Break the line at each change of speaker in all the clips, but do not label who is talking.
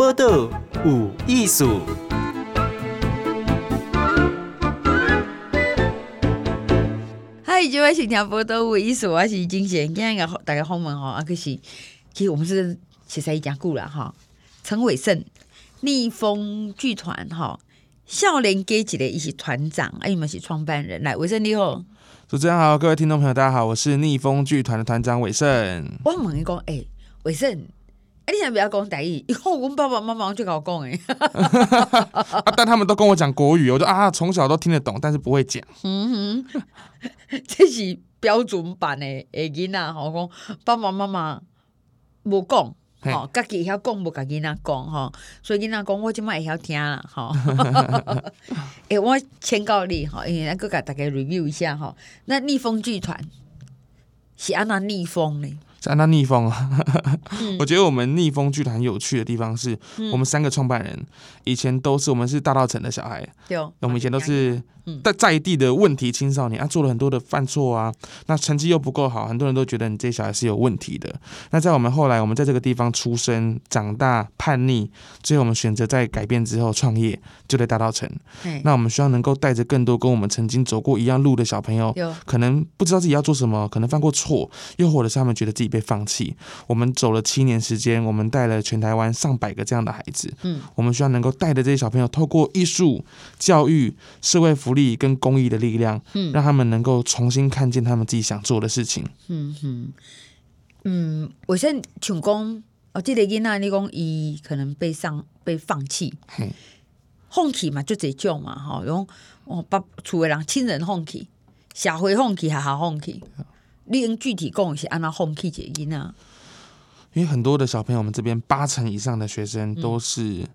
报道有艺术。
嗨，这位是听报道有艺术，我是金贤。今天个大家访问哈，啊，可是其实我们是其实已经讲过了哈。陈伟盛，逆风剧团哈，少年家一个，伊是团长，啊，你们是创办人。来，伟盛你好。
主持人好，各位听众朋友，大家好，我是逆风剧团的团长伟盛。
我问你讲，哎、欸，伟胜，哎，你先不要讲台语？以后我爸爸妈妈就跟我讲，哎，
但他们都跟我讲国语，我就啊，从小都听得懂，但是不会讲。
嗯哼，这是标准版的，诶，囡仔，好讲爸爸妈妈无讲。吼，家己会晓讲，无甲囡仔讲吼，所以囡仔讲，我即摆会晓听啦，吼。哎，我请教你吼，因为咱搁甲大家 review 一下吼，那逆风剧团是安那逆风呢？
是安那逆风啊！我觉得我们逆风剧团有趣的地方是，我们三个创办人以前都是我们是大道城的小孩，对，我们以前都是在在地的问题青少年啊，做了很多的犯错啊，那成绩又不够好，很多人都觉得你这些小孩是有问题的。那在我们后来，我们在这个地方出生、长大、叛逆，最后我们选择在改变之后创业，就在大稻城。那我们希望能够带着更多跟我们曾经走过一样路的小朋友，可能不知道自己要做什么，可能犯过错，又或者是他们觉得自己。被放弃，我们走了七年时间，我们带了全台湾上百个这样的孩子。嗯，我们希望能够带着这些小朋友，透过艺术、教育、社会福利跟公益的力量，嗯，让他们能够重新看见他们自己想做的事情。
嗯嗯嗯，我先请讲，我记得囡仔你讲伊可能被上被放弃，放弃嘛就这种嘛，吼，用我把厝的人亲人放弃，社会放弃还好放弃。你用具体讲是按哪放弃原因啊？
因为很多的小朋友，我们这边八成以上的学生都是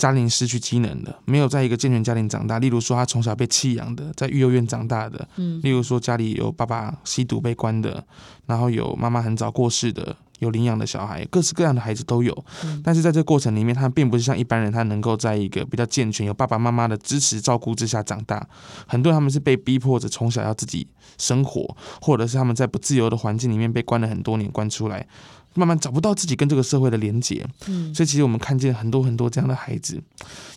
家庭失去机能的，没有在一个健全家庭长大。例如说，他从小被弃养的，在育幼院长大的，嗯，例如说家里有爸爸吸毒被关的，然后有妈妈很早过世的。有领养的小孩，各式各样的孩子都有。但是在这个过程里面，他并不是像一般人，他能够在一个比较健全、有爸爸妈妈的支持照顾之下长大。很多人他们是被逼迫着从小要自己生活，或者是他们在不自由的环境里面被关了很多年，关出来。慢慢找不到自己跟这个社会的连结，嗯，所以其实我们看见很多很多这样的孩子，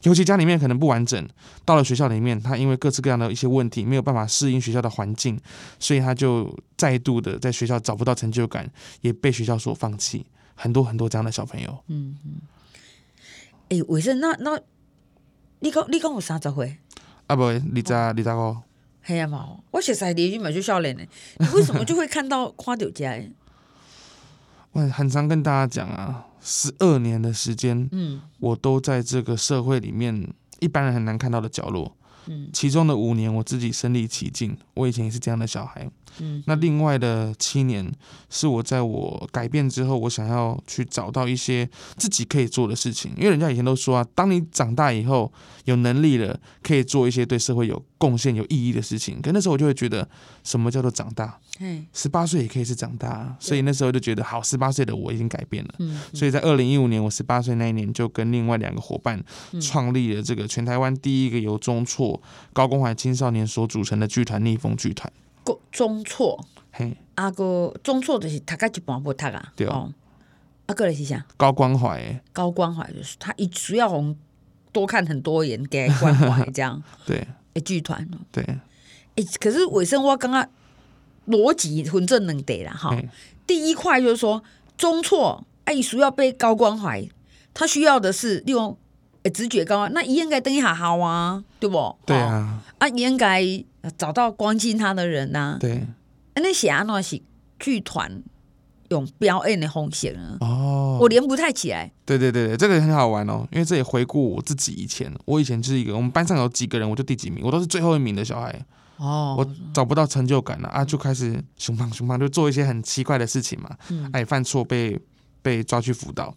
尤其家里面可能不完整，到了学校里面，他因为各式各样的一些问题，没有办法适应学校的环境，所以他就再度的在学校找不到成就感，也被学校所放弃。很多很多这样的小朋友，嗯嗯。
哎、欸，伟胜，那那你讲你讲有三十岁？
啊不，你咋你咋个？
嘿呀嘛，我实在你蛮就少年的，你为什么就会看到看到家？
我很常跟大家讲啊，十二年的时间，嗯，我都在这个社会里面，一般人很难看到的角落，嗯，其中的五年我自己身历其境，我以前也是这样的小孩。嗯，那另外的七年是我在我改变之后，我想要去找到一些自己可以做的事情。因为人家以前都说啊，当你长大以后有能力了，可以做一些对社会有贡献、有意义的事情。可那时候我就会觉得，什么叫做长大？十八岁也可以是长大。所以那时候就觉得，好，十八岁的我已经改变了。嗯所以在二零一五年，我十八岁那一年，就跟另外两个伙伴创立了这个全台湾第一个由中辍高关怀青少年所组成的剧团——逆风剧团。
中辍，嘿，阿个中辍就是读个一半不读啊，对哦，阿个嘞是啥？
高关怀，
高关怀就是他一主要红多看很多眼给关怀 这样，
对，
诶，剧团，
对，
诶，可是尾声我刚刚逻辑混正能得了哈，第一块就是说中错，哎，需要被高关怀，他需要的是利用诶直觉高，那应该等一下好啊，对不？
对啊，
啊，应该。找到关心他的人呐、啊，
对，
那写阿诺是剧团用表演的方式啊，哦，我连不太起来。
对对对，这个很好玩哦，因为这也回顾我自己以前，我以前就是一个我们班上有几个人，我就第几名，我都是最后一名的小孩。哦，我找不到成就感了啊，就开始熊胖熊胖，就做一些很奇怪的事情嘛，嗯、哎，犯错被被抓去辅导，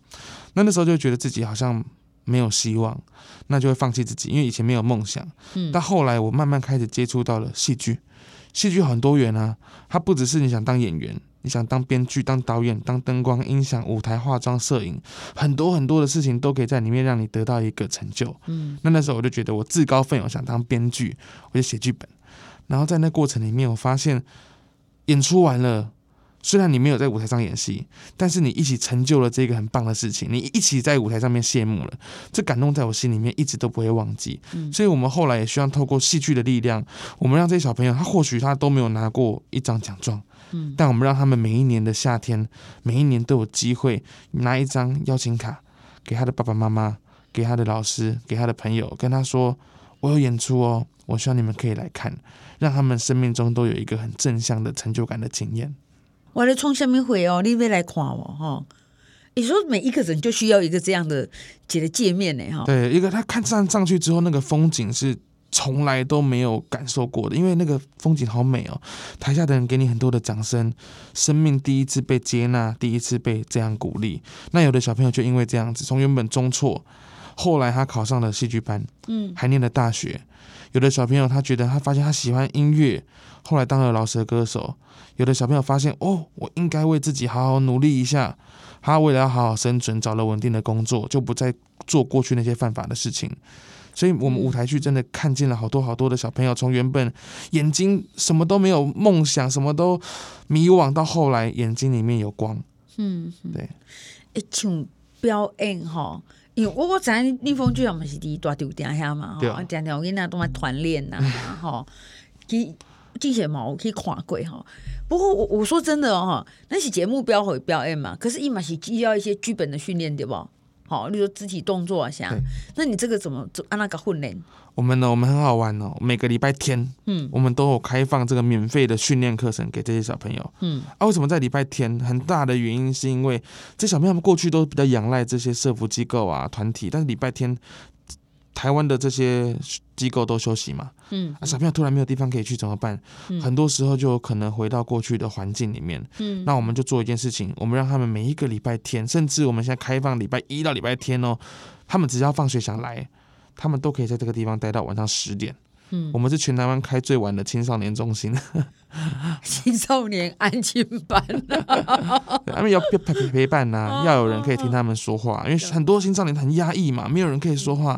那那时候就觉得自己好像。没有希望，那就会放弃自己，因为以前没有梦想。嗯，但后来我慢慢开始接触到了戏剧，戏剧很多元啊，它不只是你想当演员，你想当编剧、当导演、当灯光、音响、舞台、化妆、摄影，很多很多的事情都可以在里面让你得到一个成就。嗯，那那时候我就觉得我自告奋勇想当编剧，我就写剧本，然后在那过程里面，我发现演出完了。虽然你没有在舞台上演戏，但是你一起成就了这个很棒的事情，你一起在舞台上面谢幕了，这感动在我心里面一直都不会忘记。嗯，所以我们后来也希望透过戏剧的力量，我们让这些小朋友，他或许他都没有拿过一张奖状，嗯，但我们让他们每一年的夏天，每一年都有机会拿一张邀请卡给他的爸爸妈妈，给他的老师，给他的朋友，跟他说：“我有演出哦，我希望你们可以来看，让他们生命中都有一个很正向的成就感的经验。”
我来创什么会哦？你要来看我哈？你说每一个人就需要一个这样的几个界面呢？哈？
对，一个他看上上去之后，那个风景是从来都没有感受过的，因为那个风景好美哦。台下的人给你很多的掌声，生命第一次被接纳，第一次被这样鼓励。那有的小朋友就因为这样子，从原本中辍，后来他考上了戏剧班，嗯，还念了大学。有的小朋友他觉得他发现他喜欢音乐，后来当了饶舌歌手。有的小朋友发现哦，我应该为自己好好努力一下。他为了要好好生存，找了稳定的工作，就不再做过去那些犯法的事情。所以，我们舞台剧真的看见了好多好多的小朋友，从原本眼睛什么都没有梦想，什么都迷惘，到后来眼睛里面有光。嗯，对。
一场表演哈，因为我我在逆风剧场嘛是第一大丢点下嘛，哈，点点我跟那都在团练呐，哈，其之前嘛我可以跨过哈。不过我我说真的哦，那是节目标会表演嘛，可是伊嘛是需要一些剧本的训练对不？好，例如肢体动作啊，像，那你这个怎么按那个训练？
我们呢，我们很好玩哦，每个礼拜天，嗯，我们都有开放这个免费的训练课程给这些小朋友，嗯，啊，为什么在礼拜天？很大的原因是因为这小朋友们过去都比较仰赖这些社福机构啊团体，但是礼拜天。台湾的这些机构都休息嘛，嗯，啊，小朋友突然没有地方可以去怎么办？嗯，很多时候就可能回到过去的环境里面，嗯，那我们就做一件事情，我们让他们每一个礼拜天，甚至我们现在开放礼拜一到礼拜天哦，他们只要放学想来，他们都可以在这个地方待到晚上十点。嗯，我们是全台湾开最晚的青少年中心，
青少年安亲班，
他们要陪陪陪伴呐、啊，要有人可以听他们说话，因为很多青少年很压抑嘛，没有人可以说话。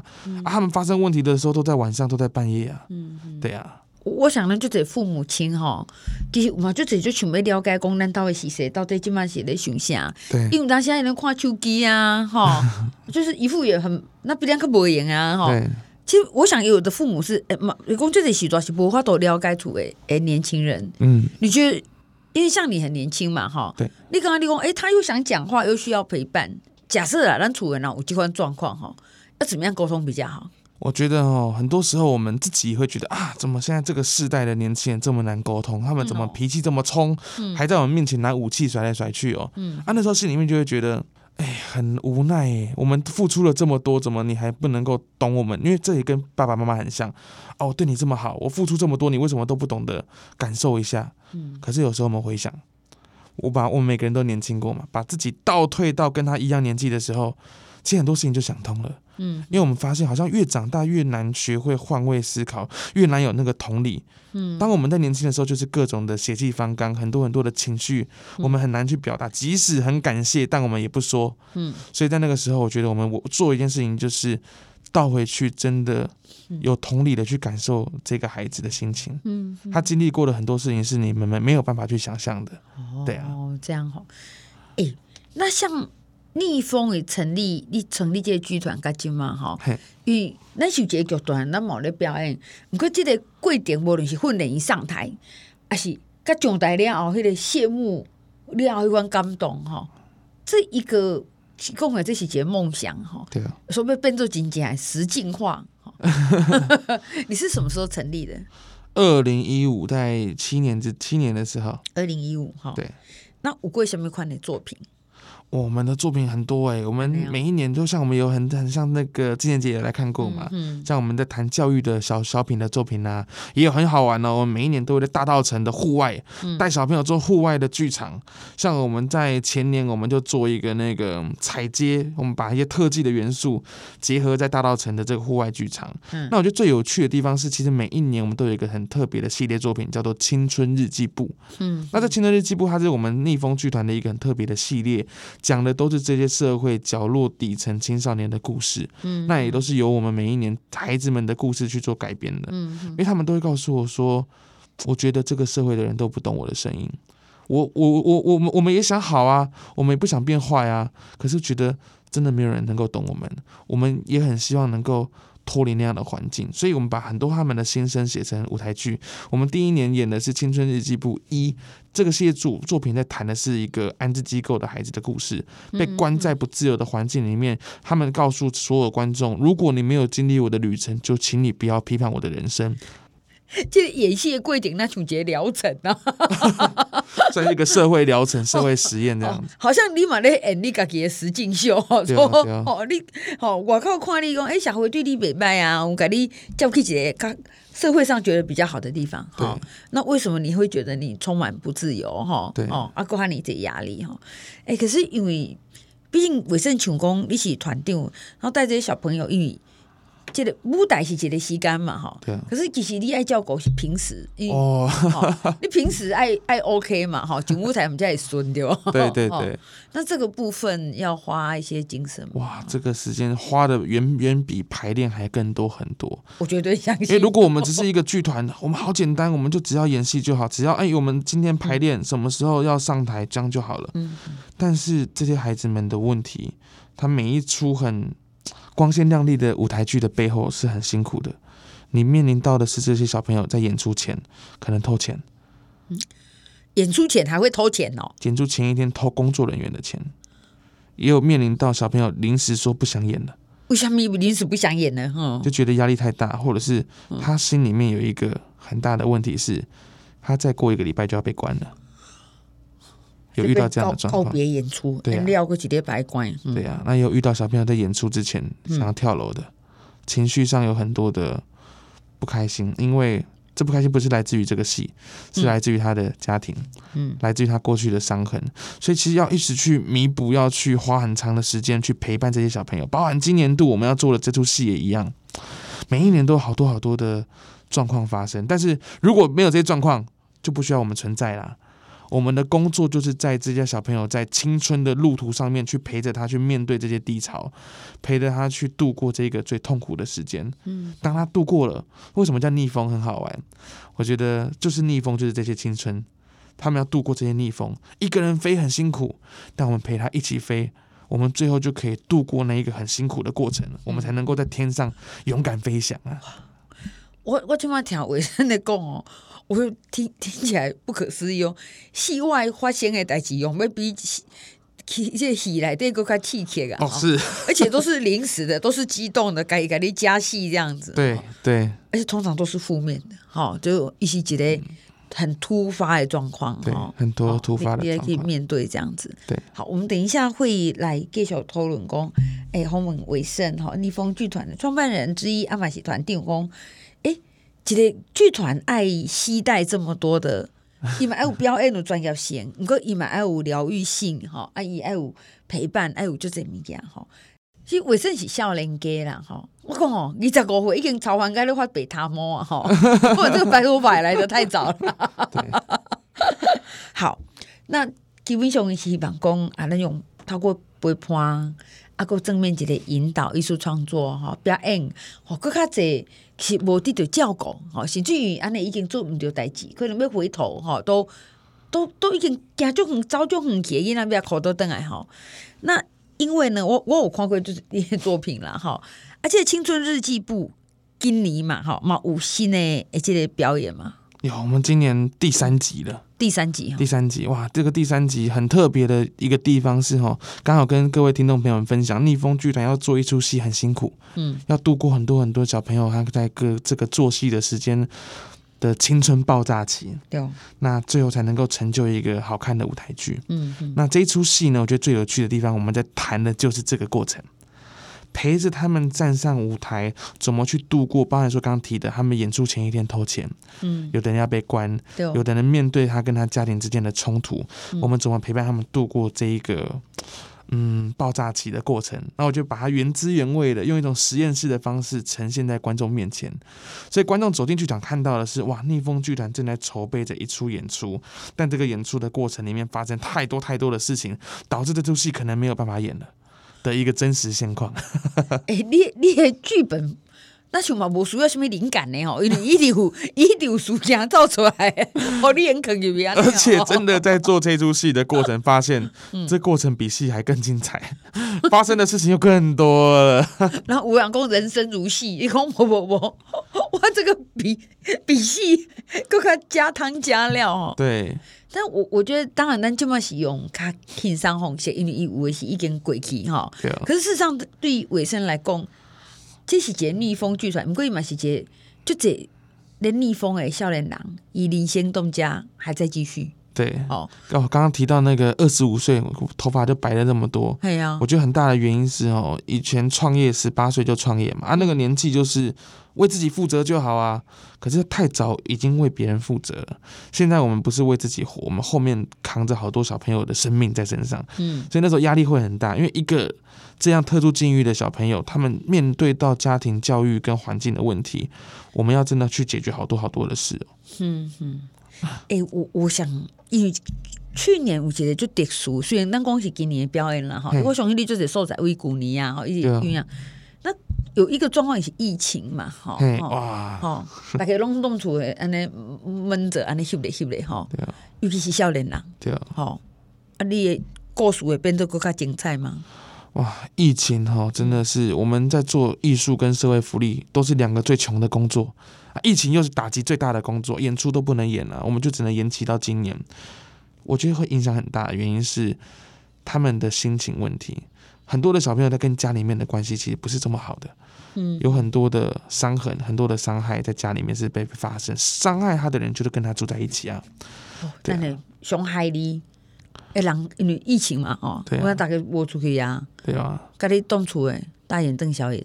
啊，他们发生问题的时候都在晚上，都在半夜啊，嗯，对啊，
我想呢，就这父母亲哈，其实嘛，就这就想要了解，讲咱到底是谁，到底今晚是在想。啥？对，因为大家现在能看手机啊，哈，就是一副也很那比两个不一样啊，哈。其实我想，有的父母是哎，嘛，你讲这些时段是无法都了解出诶，哎，年轻人，嗯，你觉得，因为像你很年轻嘛，哈，对，你刚刚你讲，哎，他又想讲话，又需要陪伴，假设啊，咱厝人啊有这款状况哈，要怎么样沟通比较好？
我觉得哦，很多时候我们自己会觉得啊，怎么现在这个世代的年轻人这么难沟通？他们怎么脾气这么冲，嗯、还在我们面前拿武器甩来甩去哦？嗯，啊，那时候心里面就会觉得。哎，很无奈哎，我们付出了这么多，怎么你还不能够懂我们？因为这也跟爸爸妈妈很像哦，对你这么好，我付出这么多，你为什么都不懂得感受一下？嗯，可是有时候我们回想，我把我们每个人都年轻过嘛，把自己倒退到跟他一样年纪的时候，其实很多事情就想通了。嗯，因为我们发现好像越长大越难学会换位思考，越难有那个同理。嗯，当我们在年轻的时候，就是各种的血气方刚，很多很多的情绪，我们很难去表达。即使很感谢，但我们也不说。嗯，所以在那个时候，我觉得我们我做一件事情，就是倒回去，真的有同理的去感受这个孩子的心情。嗯，他经历过的很多事情是你们没没有办法去想象的。哦，对啊，
这样好。哎，那像。逆风会成立，你成立这个剧团，干嘛哈？因为咱是一个剧团，咱冇咧表演。不过即个过程，无论是训练一上台，还是甲上台了后，迄个谢幕了后，迄款感动哈。这一个讲的这是一个梦想哈。对啊，说不变做真正实境化。你是什么时候成立的？
二零一五，在七年之七年的时候。
二零一五哈。对。那有过什么款的作品？
我们的作品很多哎、欸，我们每一年都像我们有很很像那个纪念节也来看过嘛，嗯嗯、像我们在谈教育的小小品的作品啊，也有很好玩哦。我们每一年都会在大道城的户外带小朋友做户外的剧场，像我们在前年我们就做一个那个彩街，我们把一些特技的元素结合在大道城的这个户外剧场。嗯、那我觉得最有趣的地方是，其实每一年我们都有一个很特别的系列作品，叫做《青春日记簿》。嗯，那这《青春日记簿》它是我们逆风剧团的一个很特别的系列。讲的都是这些社会角落底层青少年的故事，嗯，那也都是由我们每一年孩子们的故事去做改编的，嗯，因为他们都会告诉我说，我觉得这个社会的人都不懂我的声音，我我我我们我们也想好啊，我们也不想变坏啊，可是觉得真的没有人能够懂我们，我们也很希望能够。脱离那样的环境，所以我们把很多他们的心声写成舞台剧。我们第一年演的是《青春日记簿一》，这个系列作作品在谈的是一个安置机构的孩子的故事，被关在不自由的环境里面。他们告诉所有观众：如果你没有经历我的旅程，就请你不要批判我的人生。
这演戏的过程那种节疗程啊，
算是一个社会疗程、社会实验这样子。
好像你嘛咧演你家己的实境秀，说哦你哦外靠看你讲，哎社会对你袂歹啊，我给你叫去一个社会上觉得比较好的地方。好，那为什么你会觉得你充满不自由？哈，对哦，啊，过下你这压力哈。哎，可是因为毕竟卫生成功，你是团长，然后带这些小朋友，因为。这个舞台是一个时间嘛，哈。对。可是其实你爱照顾是平时，哦，你平时爱爱 OK 嘛，哈，上舞台我们家也顺 对吧？
对对对。
那这个部分要花一些精神。
哇，这个时间花的远远比排练还更多很多。
我绝对相信。
因为如果我们只是一个剧团，我们好简单，我们就只要演戏就好，只要哎，我们今天排练什么时候要上台，这样就好了。嗯。但是这些孩子们的问题，他每一出很。光鲜亮丽的舞台剧的背后是很辛苦的，你面临到的是这些小朋友在演出前可能偷钱，
嗯，演出前还会偷钱哦，
演出前一天偷工作人员的钱，也有面临到小朋友临时说不想演了，
为什么临时不想演呢？哈，
就觉得压力太大，或者是他心里面有一个很大的问题是，他再过一个礼拜就要被关了。有遇到这样的状况，
告别演出，对啊，个几天白关，
对呀，那有遇到小朋友在演出之前想要跳楼的，嗯、情绪上有很多的不开心，因为这不开心不是来自于这个戏，是来自于他的家庭，嗯，来自于他过去的伤痕，所以其实要一直去弥补，要去花很长的时间去陪伴这些小朋友，包含今年度我们要做的这出戏也一样，每一年都有好多好多的状况发生，但是如果没有这些状况，就不需要我们存在啦。我们的工作就是在这些小朋友在青春的路途上面去陪着他去面对这些低潮，陪着他去度过这个最痛苦的时间。嗯，当他度过了，为什么叫逆风很好玩？我觉得就是逆风就是这些青春，他们要度过这些逆风，一个人飞很辛苦，但我们陪他一起飞，我们最后就可以度过那一个很辛苦的过程，我们才能够在天上勇敢飞翔啊！
我我今晚听卫生的讲哦。我听听起来不可思议哦，戏外发生的代志，有没有比戏这戏来这个较刺激啊？
哦，是，
而且都是临时的，都是激动的，改改的加戏这样子。
对对，
而且通常都是负面的，哈，就一些觉得很突发的状况，哈，
很多突发的，
你也可以面对这样子。
对，
好，我们等一下会来继续讨论工，哎，洪文伟胜哈，逆风剧团的创办人之一，阿玛喜团定工。一个剧团爱携带这么多的，伊嘛爱有表演的专业性，毋过伊嘛爱有疗愈性，吼，啊伊爱有陪伴，爱有就这物件，吼。其实卫生是少年家啦，吼。我讲哦，二十五岁已经超凡该咧发白头毛啊，吼。不过这个白头发来的太早了。好，那基本上是希望讲啊，咱用透过陪伴，啊，个正面一个引导艺术创作，吼，表演，吼，更较侪。是无得到照顾，吼，甚至于安尼已经做毋着代志，可能要回头，吼，都都都已经行足远，走足远去，伊那边考倒转来，吼。那因为呢，我我有看过就是一些作品啦，吼，而且青春日记簿今年嘛，吼，嘛有新的诶，这个表演嘛。
有，我们今年第三集了。
第三集，
第三集，哇，这个第三集很特别的一个地方是哈，刚好跟各位听众朋友们分享，逆风剧团要做一出戏很辛苦，嗯，要度过很多很多小朋友他在个这个做戏的时间的青春爆炸期，对，那最后才能够成就一个好看的舞台剧，嗯，嗯，那这一出戏呢，我觉得最有趣的地方，我们在谈的就是这个过程。陪着他们站上舞台，怎么去度过？包含说刚刚提的，他们演出前一天偷钱，嗯，有的人要被关，对有的人面对他跟他家庭之间的冲突，嗯、我们怎么陪伴他们度过这一个嗯爆炸期的过程？那我就把它原汁原味的用一种实验室的方式呈现在观众面前，所以观众走进剧场看到的是哇，逆风剧团正在筹备着一出演出，但这个演出的过程里面发生太多太多的事情，导致这出戏可能没有办法演了。的一个真实现况。
哎，你你的剧本那像嘛无需要什么灵感呢？吼，因为 一直有一直有事情造出来，哦你很肯定啊。
而且真的在做这出戏的过程，发现这过程比戏还更精彩，发生的事情又更多了。
然后吴阳公人生如戏，你讲不不不，哇，这个比比戏更加加汤加料哦。
对，
但我我觉得当然咱这么使用较轻松红线，因为伊有的是已经过去哈。对啊。可是事实上，对于尾声来讲。这是一个逆风剧团，不过伊嘛是一个，就这咧逆风诶少年郎，以领先动家还在继续。
对，哦，哦，刚刚提到那个二十五岁头发就白了那么多，
对啊，
我觉得很大的原因是哦，以前创业十八岁就创业嘛，啊，那个年纪就是为自己负责就好啊。可是太早已经为别人负责了，现在我们不是为自己活，我们后面扛着好多小朋友的生命在身上，嗯，所以那时候压力会很大，因为一个。这样特殊境遇的小朋友，他们面对到家庭教育跟环境的问题，我们要真的去解决好多好多的事哦。
嗯嗯，哎、欸，我我想，因为去年有一个就特殊，虽然咱讲是今年的表演啦哈，我相信你就是受在为古尼啊，哈，一直酝酿。那有一个状况也是疫情嘛，哈，哇，哈，大家拢冻厝的，安尼闷着，安尼翕咧翕咧哈，尤其是少年人，对啊，好，啊，你的故事会变得更加精彩吗？
哇，疫情哈，真的是我们在做艺术跟社会福利都是两个最穷的工作，疫情又是打击最大的工作，演出都不能演了，我们就只能延期到今年。我觉得会影响很大，原因是他们的心情问题。很多的小朋友在跟家里面的关系其实不是这么好的，嗯，有很多的伤痕，很多的伤害在家里面是被发生，伤害他的人就是跟他住在一起啊，
哦，真的伤害你。哎，人因为疫情嘛，哦，我要大家豁出去呀，
对啊，
家里冻厝诶，大眼瞪小眼，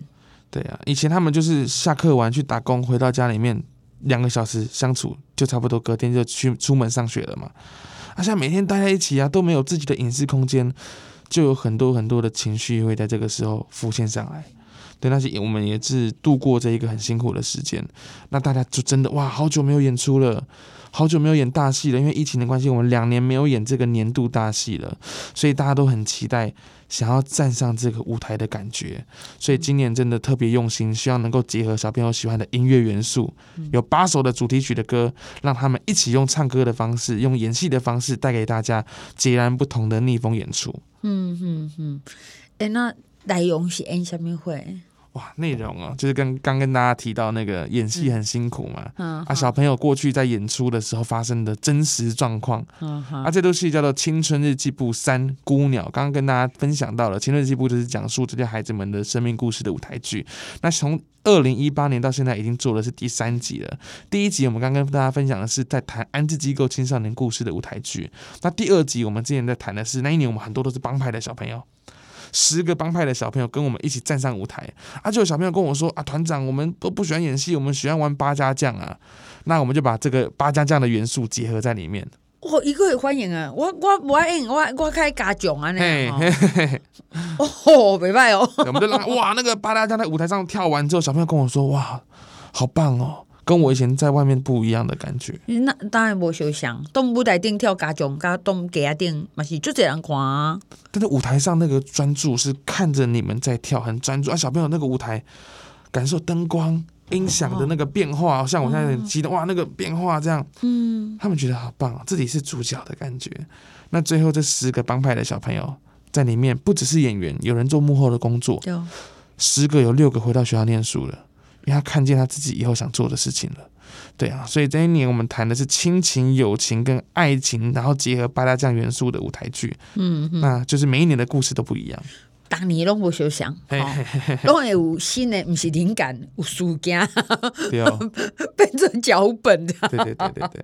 对啊，以前他们就是下课完去打工，回到家里面两个小时相处，就差不多隔天就去出门上学了嘛。啊，现在每天待在一起啊，都没有自己的隐私空间，就有很多很多的情绪会在这个时候浮现上来。对，那些我们也是度过这一个很辛苦的时间。那大家就真的哇，好久没有演出了。好久没有演大戏了，因为疫情的关系，我们两年没有演这个年度大戏了，所以大家都很期待，想要站上这个舞台的感觉。所以今年真的特别用心，希望能够结合小朋友喜欢的音乐元素，有八首的主题曲的歌，让他们一起用唱歌的方式，用演戏的方式，带给大家截然不同的逆风演出。
嗯嗯嗯，哎、嗯，那内容是演什么会？
哇，内容哦，就是跟刚跟大家提到那个演戏很辛苦嘛，嗯、啊，小朋友过去在演出的时候发生的真实状况，嗯、啊，这部戏叫做《青春日记簿三孤鸟》，刚刚跟大家分享到了《青春日记簿》就是讲述这些孩子们的生命故事的舞台剧。那从二零一八年到现在已经做的是第三集了。第一集我们刚刚跟大家分享的是在谈安置机构青少年故事的舞台剧，那第二集我们之前在谈的是那一年我们很多都是帮派的小朋友。十个帮派的小朋友跟我们一起站上舞台，啊，就有小朋友跟我说啊，团长，我们都不喜欢演戏，我们喜欢玩八家将啊，那我们就把这个八家将的元素结合在里面。
哦，一个也欢迎啊，我我我演我我开家将啊，那哦，没办哦，
我们就让哇，那个八家将在舞台上跳完之后，小朋友跟我说哇，好棒哦。跟我以前在外面不一样的感觉。
那当然无相像，动舞台顶跳家将，甲动家顶嘛是就这样看啊。
但是舞台上那个专注是看着你们在跳，很专注啊。小朋友那个舞台感受灯光、音响的那个变化，哦、像我现在很激动、哦、哇，那个变化这样，嗯，他们觉得好棒，自己是主角的感觉。那最后这十个帮派的小朋友在里面，不只是演员，有人做幕后的工作，有十个有六个回到学校念书了。因为他看见他自己以后想做的事情了，对啊，所以这一年我们谈的是亲情、友情跟爱情，然后结合八大将元素的舞台剧，嗯，那就是每一年的故事都不一样。
当年拢无想想，拢会有新的，不是灵感，有事件，对哦，变成脚本的，
对对对对对。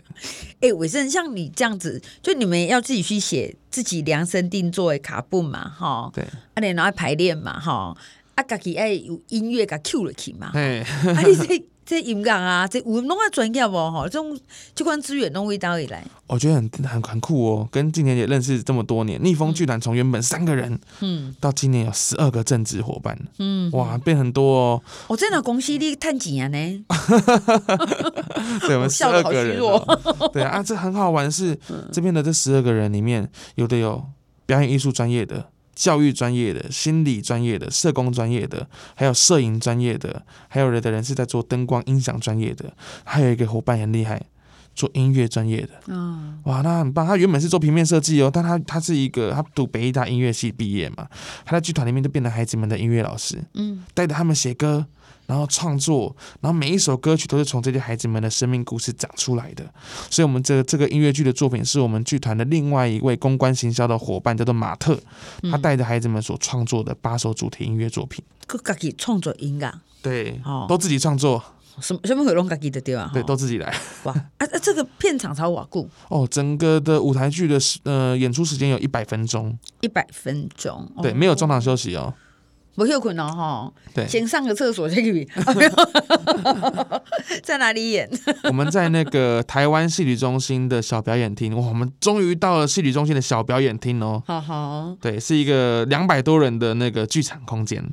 哎，伟生像你这样子，就你们要自己去写自己量身定做的卡布嘛，哈，对，啊，然后排练嘛，哈。啊，家己爱有音乐甲 Q 落去嘛？哎，啊，你这这音乐啊，这有弄啊专业无吼？这种这款资源拢会到里来？
我觉得很很很酷哦，跟今年也认识这么多年，逆风巨团从原本三个人，嗯，到今年有十二个正职伙伴，嗯，哇，变很多哦。
我真的恭喜你探钱啊呢？
对，我们 十二个人，对啊，这很好玩是，是这边的这十二个人里面，有的有表演艺术专业的。教育专业的、心理专业的、社工专业的，还有摄影专业的，还有人的人是在做灯光音响专业的，还有一个伙伴很厉害，做音乐专业的。嗯，哇，那很棒。他原本是做平面设计哦，但他他是一个他读北艺大音乐系毕业嘛，他在剧团里面就变成孩子们的音乐老师，嗯，带着他们写歌。然后创作，然后每一首歌曲都是从这些孩子们的生命故事长出来的。所以，我们这个这个音乐剧的作品是我们剧团的另外一位公关行销的伙伴，叫做马特，他带着孩子们所创作的八首主题音乐作品。
各自己创作音乐，
对，哦，都自己创作。
什么什么会弄自己的对吧？
对，都自己来。
哇啊啊！这个片场超瓦固
哦，整个的舞台剧的呃演出时间有一百分钟，
一百分钟，
对，没有中场休息哦。
不休困了，哈，对，先上个厕所再去。在哪里演？
我们在那个台湾戏剧中心的小表演厅。哇，我们终于到了戏剧中心的小表演厅哦。好好，对，是一个两百多人的那个剧场空间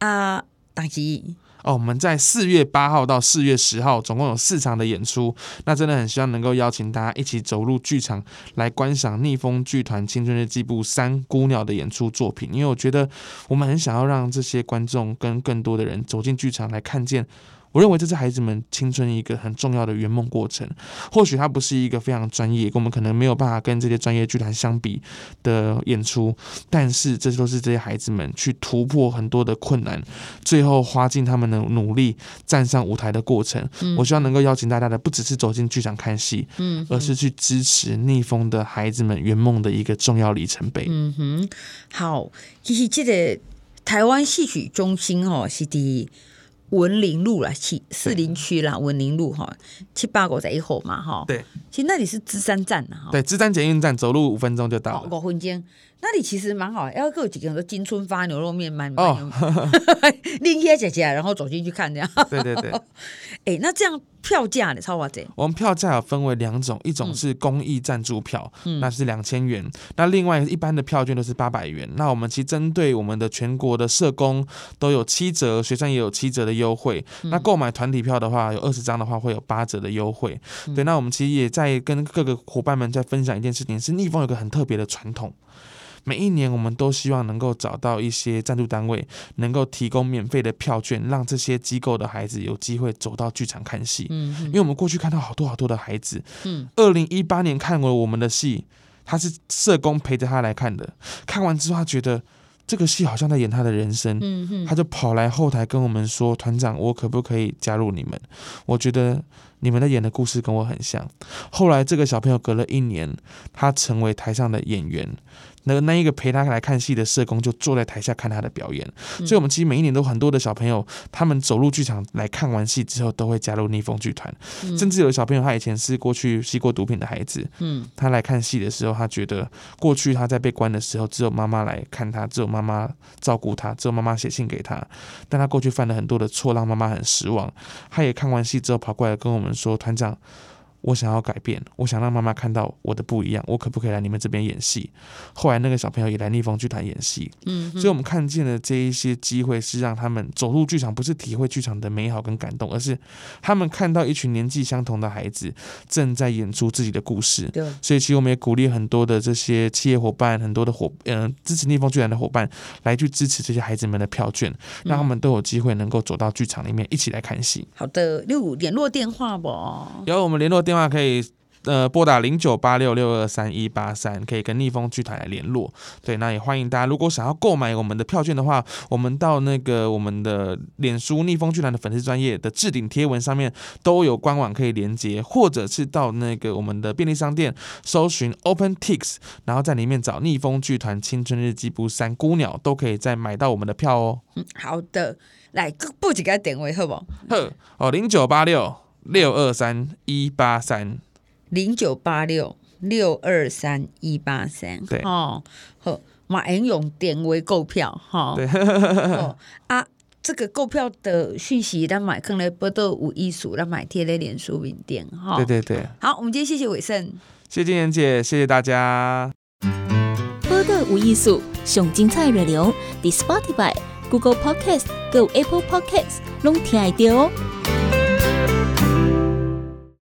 啊，大吉。
哦，我们在四月八号到四月十号，总共有四场的演出。那真的很希望能够邀请大家一起走入剧场来观赏逆风剧团《青春日记部三姑鸟》的演出作品，因为我觉得我们很想要让这些观众跟更多的人走进剧场来看见。我认为这是孩子们青春一个很重要的圆梦过程。或许它不是一个非常专业，我们可能没有办法跟这些专业剧团相比的演出，但是这都是这些孩子们去突破很多的困难，最后花尽他们的努力站上舞台的过程。嗯、我希望能够邀请大家的，不只是走进剧场看戏，嗯，而是去支持逆风的孩子们圆梦的一个重要里程碑。
嗯哼，好，其实这个台湾戏曲中心哦，是第。文林路啦，七士林区啦，文林路哈，七八个在一号嘛哈。对，其实那里是芝山站呐哈。
对，芝山捷运站走路五分钟就到了。
五分钟，那里其实蛮好，要有几个人金春发牛肉面蛮蛮有名。拎起来姐姐，然后走进去看这样。
对对对。
哎、欸，那这样。票价呢？超划算。
我们票价有分为两种，一种是公益赞助票，嗯、那是两千元。那另外一般的票券都是八百元。那我们其实针对我们的全国的社工都有七折，学生也有七折的优惠。嗯、那购买团体票的话，有二十张的话会有八折的优惠。嗯、对，那我们其实也在跟各个伙伴们在分享一件事情，是逆风有个很特别的传统。每一年，我们都希望能够找到一些赞助单位，能够提供免费的票券，让这些机构的孩子有机会走到剧场看戏。嗯，因为我们过去看到好多好多的孩子，嗯，二零一八年看过我们的戏，他是社工陪着他来看的，看完之后他觉得这个戏好像在演他的人生，嗯，他就跑来后台跟我们说：“团长，我可不可以加入你们？我觉得你们在演的故事跟我很像。”后来这个小朋友隔了一年，他成为台上的演员。那那一个陪他来看戏的社工就坐在台下看他的表演，所以我们其实每一年都很多的小朋友，他们走入剧场来看完戏之后，都会加入逆风剧团。甚至有的小朋友，他以前是过去吸过毒品的孩子，嗯，他来看戏的时候，他觉得过去他在被关的时候，只有妈妈来看他，只有妈妈照顾他，只有妈妈写信给他，但他过去犯了很多的错，让妈妈很失望。他也看完戏之后跑过来跟我们说：“团长。”我想要改变，我想让妈妈看到我的不一样，我可不可以来你们这边演戏？后来那个小朋友也来逆风剧团演戏，嗯，所以我们看见了这一些机会，是让他们走入剧场，不是体会剧场的美好跟感动，而是他们看到一群年纪相同的孩子正在演出自己的故事。对，所以其实我们也鼓励很多的这些企业伙伴，很多的伙嗯、呃、支持逆风剧团的伙伴来去支持这些孩子们的票券，让他们都有机会能够走到剧场里面一起来看戏。
好的，六五联络电话不？
有我们联络电话。电话可以呃拨打零九八六六二三一八三，可以跟逆风剧团来联络。对，那也欢迎大家，如果想要购买我们的票券的话，我们到那个我们的脸书逆风剧团的粉丝专业的置顶贴文上面都有官网可以连接，或者是到那个我们的便利商店搜寻 OpenTix，然后在里面找逆风剧团青春日记部三孤鸟，都可以再买到我们的票哦。
嗯，好的，来不几个点位好不好？
呵，哦，零九八六。六二三一八三，
零九八六六二三一八三，对。哦，好，马英勇点位购票哈，对，哦啊，这个购票的讯息，咱买可能不都无艺术，咱买贴在脸书名店哈，
对对对，
好，我们今天谢谢伟盛，
谢谢金妍姐，谢谢大家。
播的无艺术，上精彩内容，The Spotify、Google Podcast、Go Apple Podcasts，拢听得到哦。